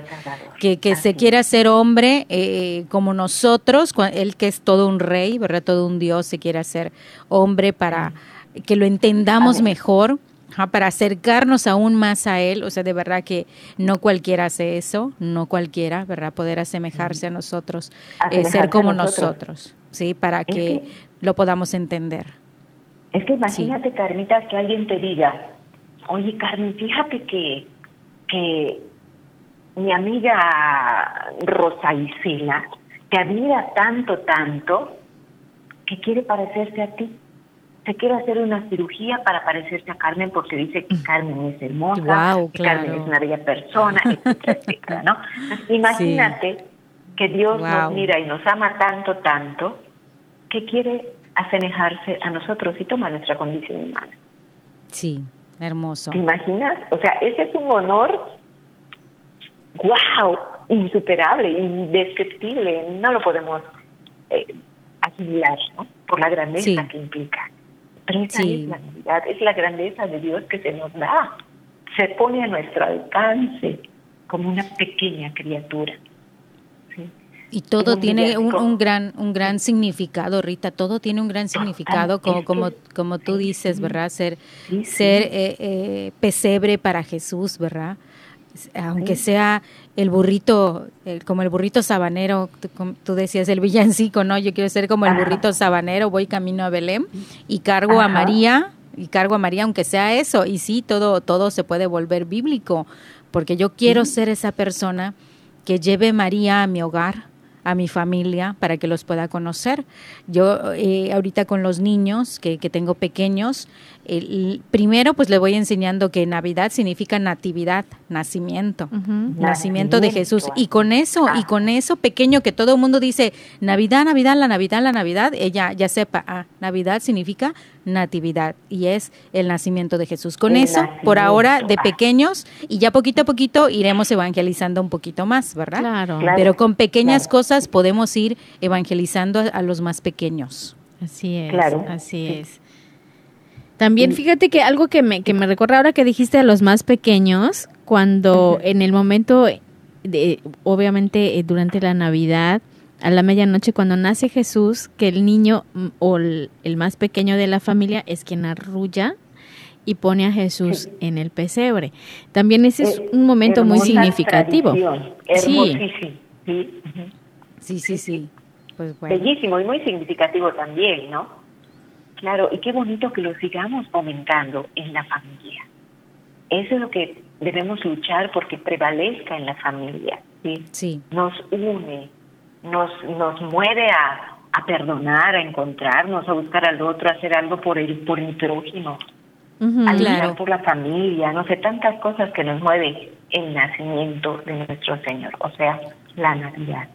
que, que se quiere hacer hombre eh, como nosotros, él que es todo un rey, ¿verdad? Todo un Dios se quiere hacer hombre para que lo entendamos mejor, para acercarnos aún más a Él. O sea, de verdad que no cualquiera hace eso, no cualquiera, ¿verdad? Poder asemejarse a nosotros, eh, ser como nosotros. ¿sí? Para que, lo podamos entender. Es que imagínate, Carmita, que alguien te diga, oye, Carmen, fíjate que, que mi amiga Rosa Isela te admira tanto, tanto, que quiere parecerse a ti se quiere hacer una cirugía para parecerse a Carmen porque dice que mm. Carmen es hermosa, que Carmen es una bella persona, etcétera, etcétera, ¿no? Imagínate que Dios nos mira y nos ama tanto, tanto, que quiere asemejarse a nosotros y toma nuestra condición humana. Sí, hermoso. ¿Te imaginas? O sea, ese es un honor, wow, insuperable, indescriptible, no lo podemos eh, asimilar, ¿no? Por la grandeza que implica. Pero esa es la es la grandeza de Dios que se nos da. Se pone a nuestro alcance como una pequeña criatura. Y todo tiene un, gran un gran significado, Rita. Todo tiene un gran significado, como como como tú dices, ¿verdad? Ser ser eh, eh, pesebre para Jesús, ¿verdad? Aunque sea el burrito, como el burrito sabanero, tú, decías el villancico, ¿no? Yo quiero ser como el burrito sabanero, voy camino a Belén y cargo a María, y cargo a María, aunque sea eso, y sí, todo, todo se puede volver bíblico, porque yo quiero ser esa persona que lleve María a mi hogar, a mi familia para que los pueda conocer. Yo eh, ahorita con los niños que, que tengo pequeños, el, primero pues le voy enseñando que Navidad significa natividad, nacimiento, nacimiento de Jesús. Y con eso, y con eso pequeño que todo el mundo dice, Navidad, Navidad, la Navidad, la Navidad, ella ya sepa, ah, Navidad significa natividad y es el nacimiento de Jesús. Con eso, por ahora, de pequeños, y ya poquito a poquito iremos evangelizando un poquito más, ¿verdad? Claro. Pero con pequeñas cosas podemos ir evangelizando a, los más pequeños. Así es, claro. así es. También fíjate que algo que me, que me recuerda ahora que dijiste a los más pequeños, cuando en el momento, de, obviamente eh, durante la Navidad, a la medianoche, cuando nace Jesús, que el niño o el, más pequeño de la familia es quien arrulla y pone a Jesús en el pesebre. También ese es un momento muy significativo. Sí. Sí, sí, sí. Pues Bellísimo y muy significativo también, ¿no? Claro, y qué bonito que lo sigamos fomentando en la familia. Eso es lo que debemos luchar porque prevalezca en la familia. ¿sí? Nos une, nos, nos mueve a, a perdonar, a encontrarnos, a buscar al otro, a hacer algo por el, por el prójimo, a luchar por la familia, no sé, tantas cosas que nos mueve el nacimiento de nuestro Señor, o sea, la Navidad.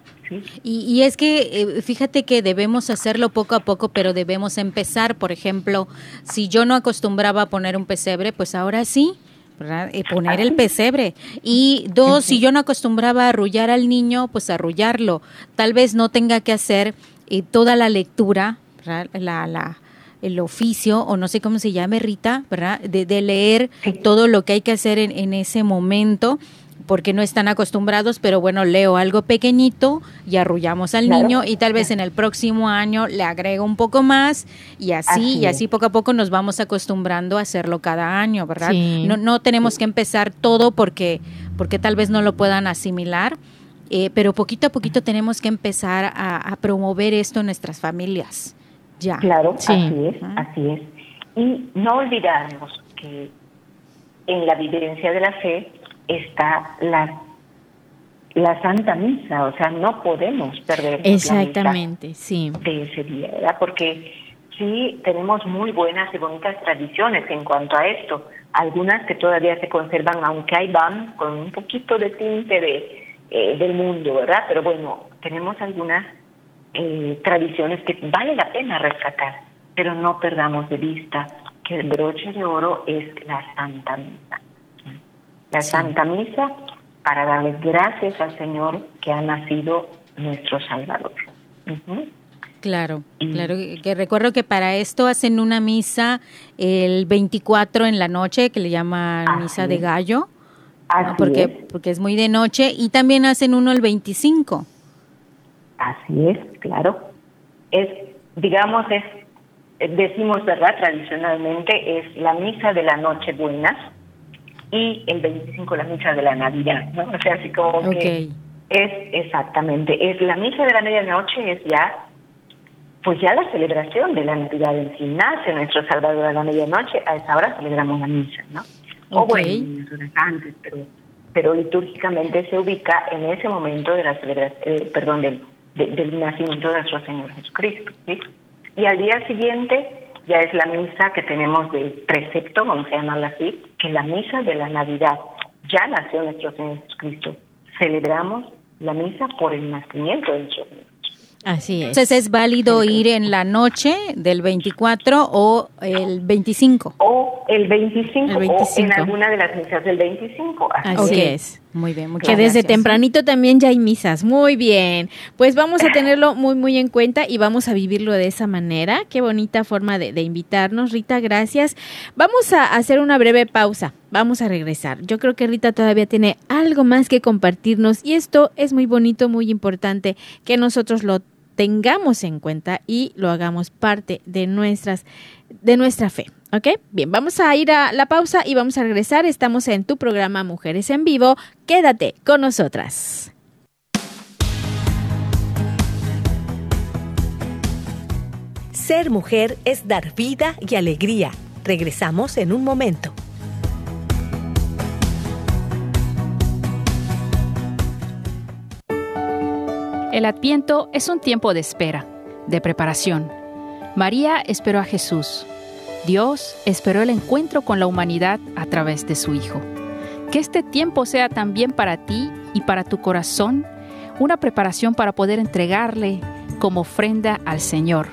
Y, es que eh, fíjate que debemos hacerlo poco a poco, pero debemos empezar. Por ejemplo, si yo no acostumbraba a poner un pesebre, pues ahora sí. Eh, poner el pesebre. Y dos, si yo no acostumbraba a arrullar al niño, pues arrullarlo. Tal vez no tenga que hacer eh, toda la lectura, la, la, el oficio, o no sé cómo se llame, Rita, ¿verdad? De, de leer todo lo que hay que hacer en, en ese momento porque no están acostumbrados, pero bueno, leo algo pequeñito y arrullamos al niño y tal vez en el próximo año le agrego un poco más y así, y así poco a poco nos vamos acostumbrando a hacerlo cada año, ¿verdad? No, no tenemos que empezar todo porque, porque tal vez no lo puedan asimilar, eh, pero poquito a poquito tenemos que empezar a, promover esto en nuestras familias. Ya. Claro, así es, así es. Y no olvidarnos que en la vivencia de la fe está la la Santa Misa, o sea, no podemos perder Exactamente, sí. de ese día, ¿verdad? Porque sí tenemos muy buenas y bonitas tradiciones en cuanto a esto, algunas que todavía se conservan, aunque hay van con un poquito de tinte de, eh, del mundo, ¿verdad? Pero bueno, tenemos algunas eh, tradiciones que vale la pena rescatar, pero no perdamos de vista que el broche de oro es la Santa Misa la Santa Misa para darle gracias al Señor que ha nacido nuestro Salvador. Claro, claro, que recuerdo que para esto hacen una misa el 24 en la noche, que le llaman misa de gallo, porque, es. porque es muy de noche, y también hacen uno el 25. Así es, claro. Es, digamos, es, decimos, ¿verdad? Tradicionalmente es la misa de la noche buena y el 25 la misa de la Navidad, ¿no? O sea, así como que es exactamente, es la misa de la medianoche es ya pues ya la celebración de la Navidad en sí nace nuestro Salvador a la medianoche, a esa hora celebramos la misa, ¿no? O bueno, horas antes, pero, pero litúrgicamente se ubica en ese momento de la celebración, eh, perdón, del, del nacimiento de nuestro Señor Jesucristo, ¿sí? Y al día siguiente ya es la misa que tenemos del precepto, vamos a llamarla así, que la misa de la Navidad. Ya nació nuestro Señor Jesucristo. Celebramos la misa por el nacimiento de nuestro Señor. Así es. Entonces es válido ir en la noche del 24 o el 25. O el 25, o en alguna de las misas del 25. Así, es. Muy bien, muchas Que desde tempranito también ya hay misas. Muy bien. Pues vamos a tenerlo muy, muy en cuenta y vamos a vivirlo de esa manera. Qué bonita forma de, de invitarnos. Rita, gracias. Vamos a hacer una breve pausa. Vamos a regresar. Yo creo que Rita todavía tiene algo más que compartirnos y esto es muy bonito, muy importante que nosotros lo tengamos en cuenta y lo hagamos parte de nuestras de nuestra fe. ¿Ok? Bien, vamos a ir a la pausa y vamos a regresar. Estamos en tu programa Mujeres en Vivo. Quédate con nosotras. Ser mujer es dar vida y alegría. Regresamos en un momento. El adviento es un tiempo de espera, de preparación. María esperó a Jesús. Dios esperó el encuentro con la humanidad a través de su Hijo. Que este tiempo sea también para ti y para tu corazón una preparación para poder entregarle como ofrenda al Señor.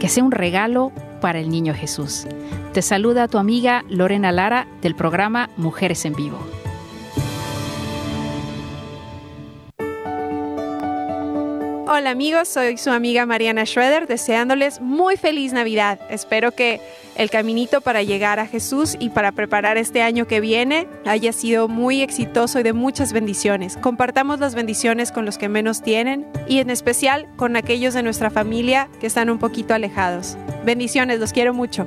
Que sea un regalo para el niño Jesús. Te saluda tu amiga Lorena Lara del programa Mujeres en Vivo. Hola amigos, soy su amiga Mariana Schroeder, deseándoles muy feliz Navidad. Espero que el caminito para llegar a Jesús y para preparar este año que viene haya sido muy exitoso y de muchas bendiciones. Compartamos las bendiciones con los que menos tienen y en especial con aquellos de nuestra familia que están un poquito alejados. Bendiciones, los quiero mucho.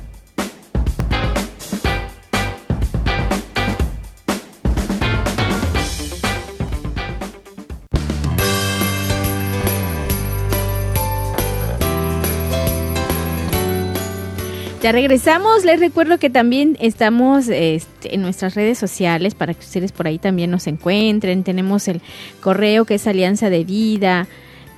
Ya regresamos. Les recuerdo que también estamos este, en nuestras redes sociales para que ustedes por ahí también nos encuentren. Tenemos el correo que es alianza de vida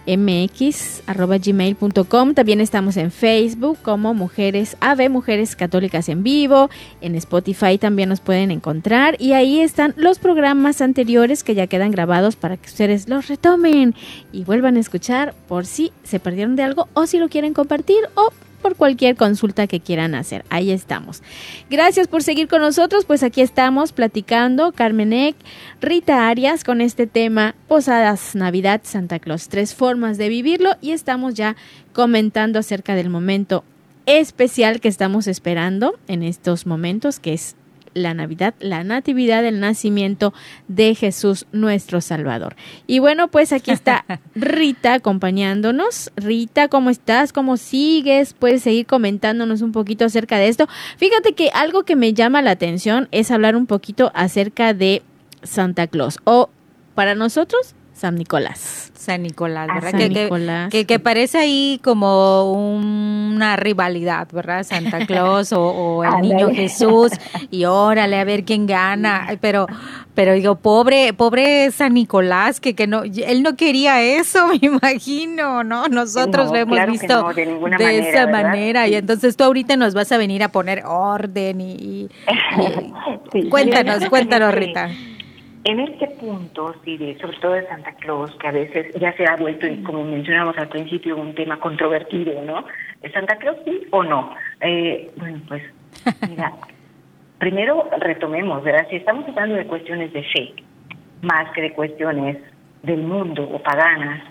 mx@gmail.com. También estamos en Facebook como Mujeres AVE, Mujeres Católicas en Vivo. En Spotify también nos pueden encontrar y ahí están los programas anteriores que ya quedan grabados para que ustedes los retomen y vuelvan a escuchar por si se perdieron de algo o si lo quieren compartir o por cualquier consulta que quieran hacer. Ahí estamos. Gracias por seguir con nosotros. Pues aquí estamos platicando Carmen Rita Arias con este tema Posadas, Navidad, Santa Claus. Tres formas de vivirlo y estamos ya comentando acerca del momento especial que estamos esperando en estos momentos, que es la Navidad, la Natividad, el nacimiento de Jesús nuestro Salvador. Y bueno, pues aquí está Rita acompañándonos. Rita, ¿cómo estás? ¿Cómo sigues? Puedes seguir comentándonos un poquito acerca de esto. Fíjate que algo que me llama la atención es hablar un poquito acerca de Santa Claus o para nosotros San Nicolás. San Nicolás, ¿verdad? San que, Nicolás. Que, parece ahí como una rivalidad, ¿verdad? Santa Claus o, el niño Jesús y órale a ver quién gana. Pero, pero digo, pobre, pobre San Nicolás, que, que no, él no quería eso, me imagino, ¿no? Nosotros lo hemos visto de, esa manera. Y entonces tú ahorita nos vas a venir a poner orden y, cuéntanos, cuéntanos, Rita. En este punto, sí, de, sobre todo de Santa Claus, que a veces ya se ha vuelto, como mencionamos al principio, un tema controvertido, ¿no? ¿Santa Claus sí o no? Eh, bueno, pues, mira, primero retomemos, ¿verdad? Si estamos hablando de cuestiones de fe, más que de cuestiones del mundo o paganas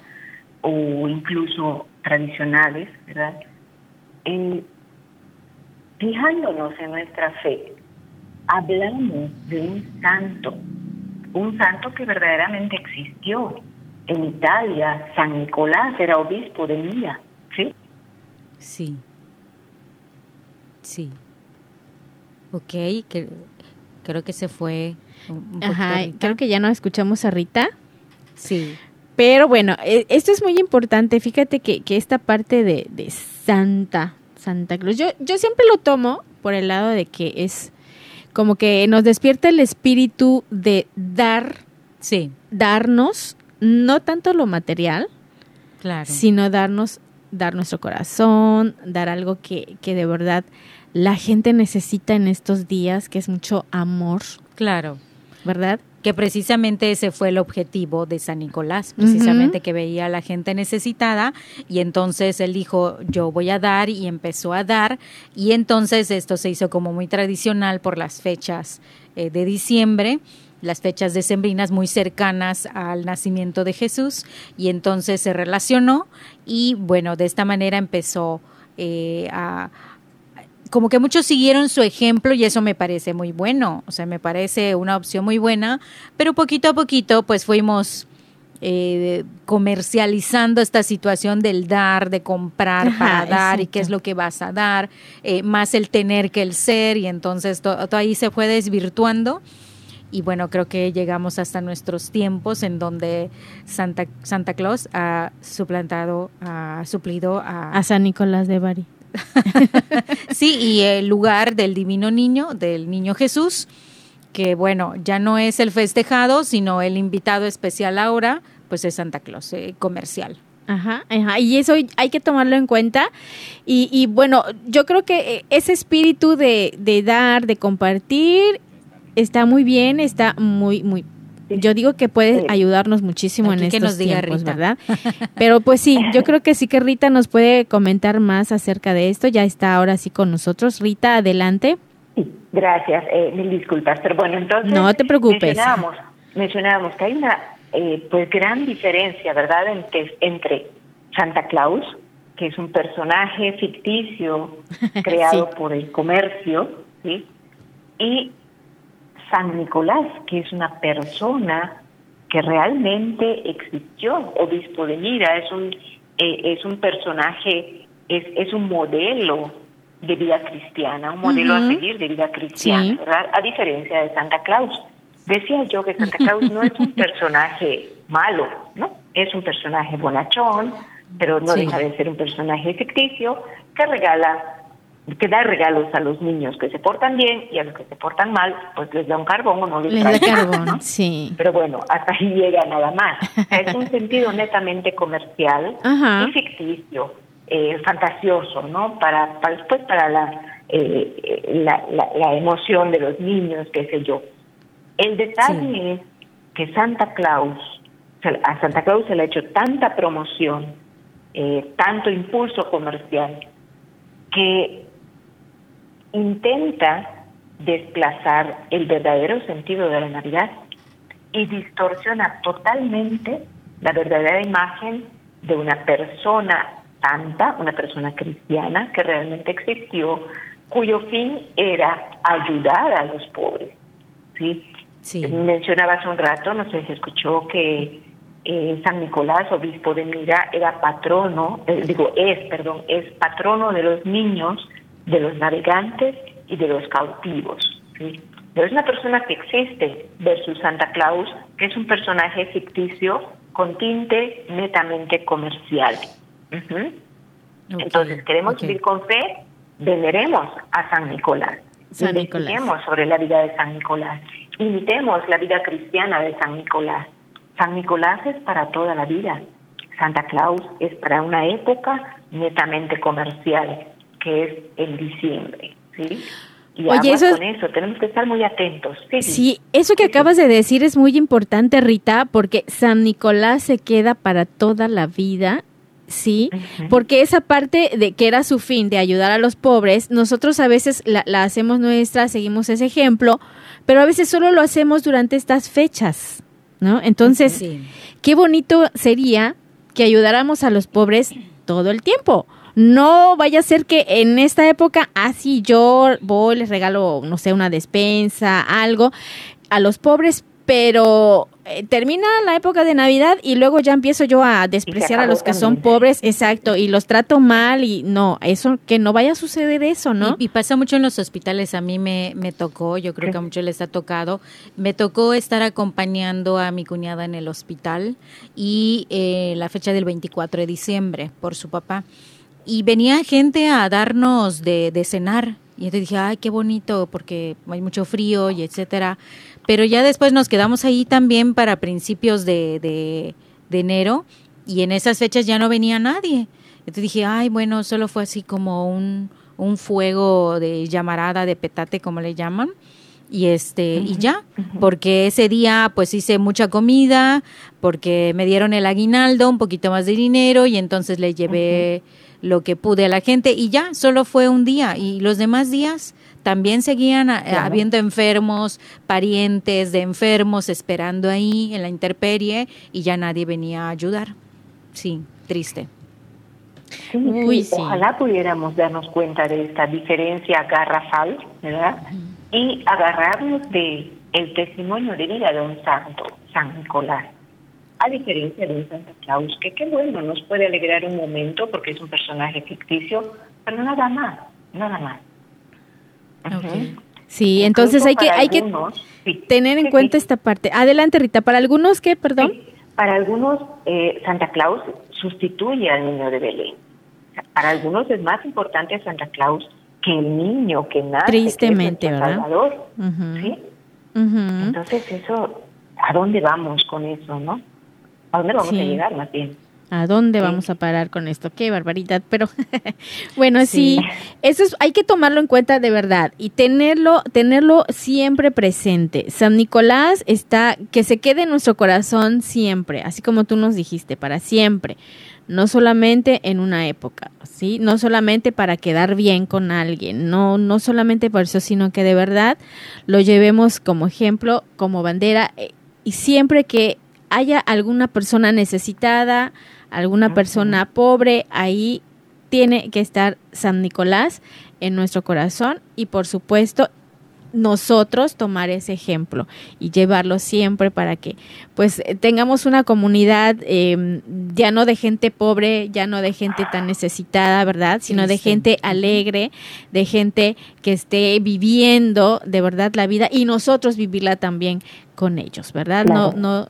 o incluso tradicionales, ¿verdad? Eh, fijándonos en nuestra fe, hablamos de un santo un santo que verdaderamente existió. En Italia, San Nicolás era obispo de Mía, ¿sí? Sí. Sí. Ok, que, creo que se fue. Ajá, creo que ya no escuchamos a Rita. Sí. Pero bueno, e, esto es muy importante. Fíjate que, que esta parte de, de, Santa, Santa Cruz, yo, yo siempre lo tomo por el lado de que es como que nos despierta el espíritu de dar, sí. darnos, no tanto lo material, claro. sino darnos, dar nuestro corazón, dar algo que, que de verdad la gente necesita en estos días, que es mucho amor. Claro. ¿Verdad? Que precisamente ese fue el objetivo de San Nicolás, precisamente que veía a la gente necesitada y entonces él dijo, yo voy a dar y empezó a dar y entonces esto se hizo como muy tradicional por las fechas eh, de diciembre las fechas decembrinas muy cercanas al nacimiento de Jesús y entonces se relacionó y bueno, de esta manera empezó eh, a, como que muchos siguieron su ejemplo y eso me parece muy bueno, o sea, me parece una opción muy buena, pero poquito a poquito pues fuimos eh, comercializando esta situación del dar, de comprar para dar y qué es lo que vas a dar, eh, más el tener que el ser y entonces todo, todo ahí se fue desvirtuando y bueno, creo que llegamos hasta nuestros tiempos en donde Santa, Santa Claus ha suplantado, ha suplido a, a San Nicolás de Bari. sí, y el lugar del divino niño, del niño Jesús, que bueno, ya no es el festejado, sino el invitado especial ahora, pues es Santa Claus, eh, comercial. Ajá, ajá, y eso hay que tomarlo en cuenta. Y, bueno, yo creo que eh, ese espíritu de, de dar, de compartir, está muy bien, está muy, muy, yo digo que puede ayudarnos muchísimo en estos nos diga tiempos, Rita. ¿verdad? Pero pues sí, yo creo que sí que Rita nos puede comentar más acerca de esto. Ya está ahora sí con nosotros. Rita, adelante. Sí, gracias. Eh, mil disculpas. Pero bueno, entonces... No te preocupes. Mencionábamos, mencionábamos que hay una eh, pues gran diferencia, ¿verdad?, entre, entre Santa Claus, que es un personaje ficticio creado Sí. por el comercio, ¿sí? Y San Nicolás, que es una persona que realmente existió, obispo de Mira, es un, eh, es un personaje, es, es un modelo de vida cristiana, un modelo Ujú. a seguir de vida cristiana, Sí. ¿verdad? A diferencia de Santa Claus. Decía yo que Santa Claus no es un personaje malo, ¿no? Es un personaje bonachón, pero no Sí. deja de ser un personaje ficticio que regala que da regalos a los niños que se portan bien y a los que se portan mal, pues les da un carbón o no les, Les trae da nada, carbón, ¿no? sí. Pero bueno, hasta ahí llega nada más. Es un sentido netamente comercial Ajá. y ficticio, eh, fantasioso, ¿no? Para, para después para la, eh, la, la, la emoción de los niños, qué sé yo. El detalle es que Santa Claus, a Santa Claus se le ha hecho tanta promoción, eh, tanto impulso comercial, que intenta desplazar el verdadero sentido de la Navidad y distorsiona totalmente la verdadera imagen de una persona santa, una persona cristiana que realmente existió, cuyo fin era ayudar a los pobres. ¿sí? Sí. Mencionaba hace un rato, no sé si escuchó que eh, San Nicolás, obispo de Mira, era patrono, eh, digo, es, perdón, es patrono de los niños, de los navegantes y de los cautivos. ¿sí? Pero es una persona que existe versus Santa Claus, que es un personaje ficticio con tinte netamente comercial. Entonces, queremos vivir con fe, veneremos a San Nicolás. San Nicolás. Sobre la vida de San Nicolás. Imitemos la vida cristiana de San Nicolás. San Nicolás es para toda la vida. Santa Claus es para una época netamente comercial, que es el diciembre. ¿sí? Y Oye, eso con eso, tenemos que estar muy atentos. Sí, eso que acabas de decir es muy importante, Rita, porque San Nicolás se queda para toda la vida sí, porque esa parte de que era su fin de ayudar a los pobres, nosotros a veces la, hacemos nuestra, seguimos ese ejemplo, pero a veces solo lo hacemos durante estas fechas, ¿no? Entonces, qué bonito sería que ayudáramos a los pobres todo el tiempo. No vaya a ser que en esta época, así ah, yo voy, les regalo, no sé, una despensa, algo a los pobres, pero eh, termina la época de Navidad y luego ya empiezo yo a despreciar a los que son pobres, exacto, y los trato mal y no, eso, que no vaya a suceder eso, ¿no? Y, pasa mucho en los hospitales, a mí me, me tocó, yo creo que a muchos les ha tocado, me tocó estar acompañando a mi cuñada en el hospital y eh, la fecha del 24 de diciembre por su papá. Y venía gente a darnos de, de cenar. Y entonces dije, ay, qué bonito, porque hay mucho frío y etcétera. Pero ya después nos quedamos ahí también para principios de, de, enero y en esas fechas ya no venía nadie. Entonces dije, ay, bueno, solo fue así como un, un fuego de llamarada, de petate, como le llaman. Y este, y ya, porque ese día pues hice mucha comida, porque me dieron el aguinaldo, un poquito más de dinero, y entonces le llevé lo que pude a la gente, y ya, solo fue un día. Y los demás días, también seguían eh, habiendo enfermos, parientes de enfermos esperando ahí en la interperie y ya nadie venía a ayudar. Sí, triste. Sí, Ojalá pudiéramos darnos cuenta de esta diferencia garrafal, ¿verdad? Y agarrarnos de el testimonio de vida de un santo, San Nicolás. A diferencia de un Santa Claus, que qué bueno, nos puede alegrar un momento porque es un personaje ficticio, pero nada más, nada más. Sí, entonces hay que, hay que tener en cuenta esta parte. Adelante, Rita. ¿Para algunos qué, perdón? Para algunos, eh, Santa Claus sustituye al niño de Belén. Para algunos es más importante Santa Claus que el niño que nace. Tristemente, ¿verdad? Salvador. ¿sí? Entonces, eso, ¿a dónde vamos con eso, no? ¿A dónde vamos a llegar, más bien? ¿A dónde vamos a parar con esto? Qué barbaridad, pero bueno, sí. eso es, hay que tomarlo en cuenta de verdad y tenerlo, tenerlo siempre presente. San Nicolás está, que se quede en nuestro corazón siempre, así como tú nos dijiste, para siempre. No solamente en una época, ¿sí? No solamente para quedar bien con alguien, no, no solamente por eso, sino que de verdad lo llevemos como ejemplo, como bandera, eh, y siempre que haya alguna persona necesitada, alguna persona pobre, ahí tiene que estar San Nicolás en nuestro corazón y por supuesto nosotros tomar ese ejemplo y llevarlo siempre para que pues tengamos una comunidad em, ya no de gente pobre, ya no de gente tan necesitada, ¿verdad? Sino de gente alegre, de gente que esté viviendo de verdad la vida y nosotros vivirla también con ellos, ¿verdad? No, no,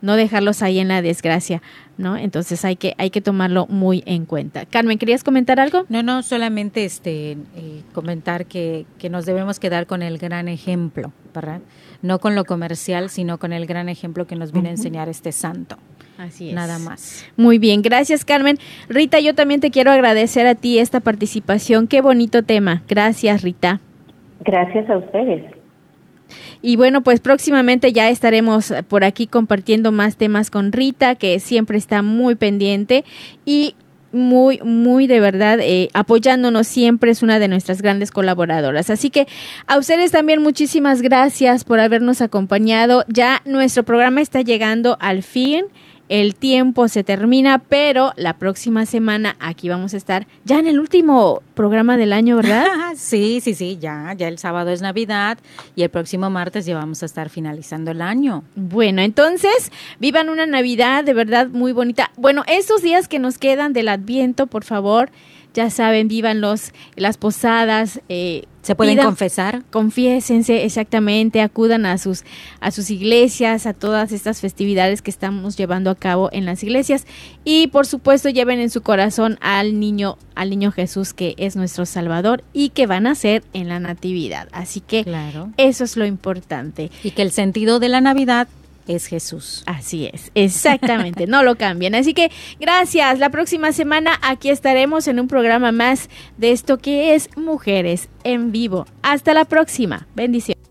no dejarlos ahí en la desgracia. ¿no? Entonces hay que, hay que tomarlo muy en cuenta. Carmen, ¿querías comentar algo? No, no, solamente este, eh, comentar que, que, nos debemos quedar con el gran ejemplo, ¿verdad? No con lo comercial, sino con el gran ejemplo que nos viene a enseñar este santo. Así es. Nada más. Muy bien, gracias Carmen. Rita, yo también te quiero agradecer a ti esta participación. Qué bonito tema. Gracias, Rita. Gracias a ustedes. Y bueno, pues próximamente ya estaremos por aquí compartiendo más temas con Rita, que siempre está muy pendiente y muy, muy de verdad eh, apoyándonos siempre, es una de nuestras grandes colaboradoras. Así que a ustedes también muchísimas gracias por habernos acompañado. Ya nuestro programa está llegando al fin el tiempo se termina, pero la próxima semana aquí vamos a estar ya en el último programa del año, ¿verdad? sí, sí, sí, ya, ya el sábado es Navidad y el próximo martes ya vamos a estar finalizando el año. Bueno, entonces, vivan una Navidad de verdad muy bonita. Bueno, estos días que nos quedan del Adviento, por favor, ya saben, vivan los, las posadas. Eh, ¿Se pueden confesar? Confiésense, exactamente, acudan a sus, a sus iglesias, a todas estas festividades que estamos llevando a cabo en las iglesias. Y por supuesto, lleven en su corazón al niño, al niño Jesús, que es nuestro Salvador y que van a ser en la Natividad. Así que claro. eso es lo importante. Y que el sentido de la Navidad es Jesús. Así es, exactamente, no lo cambien. Así que gracias. La próxima semana aquí estaremos en un programa más de esto que es Mujeres en Vivo. Hasta la próxima. Bendiciones.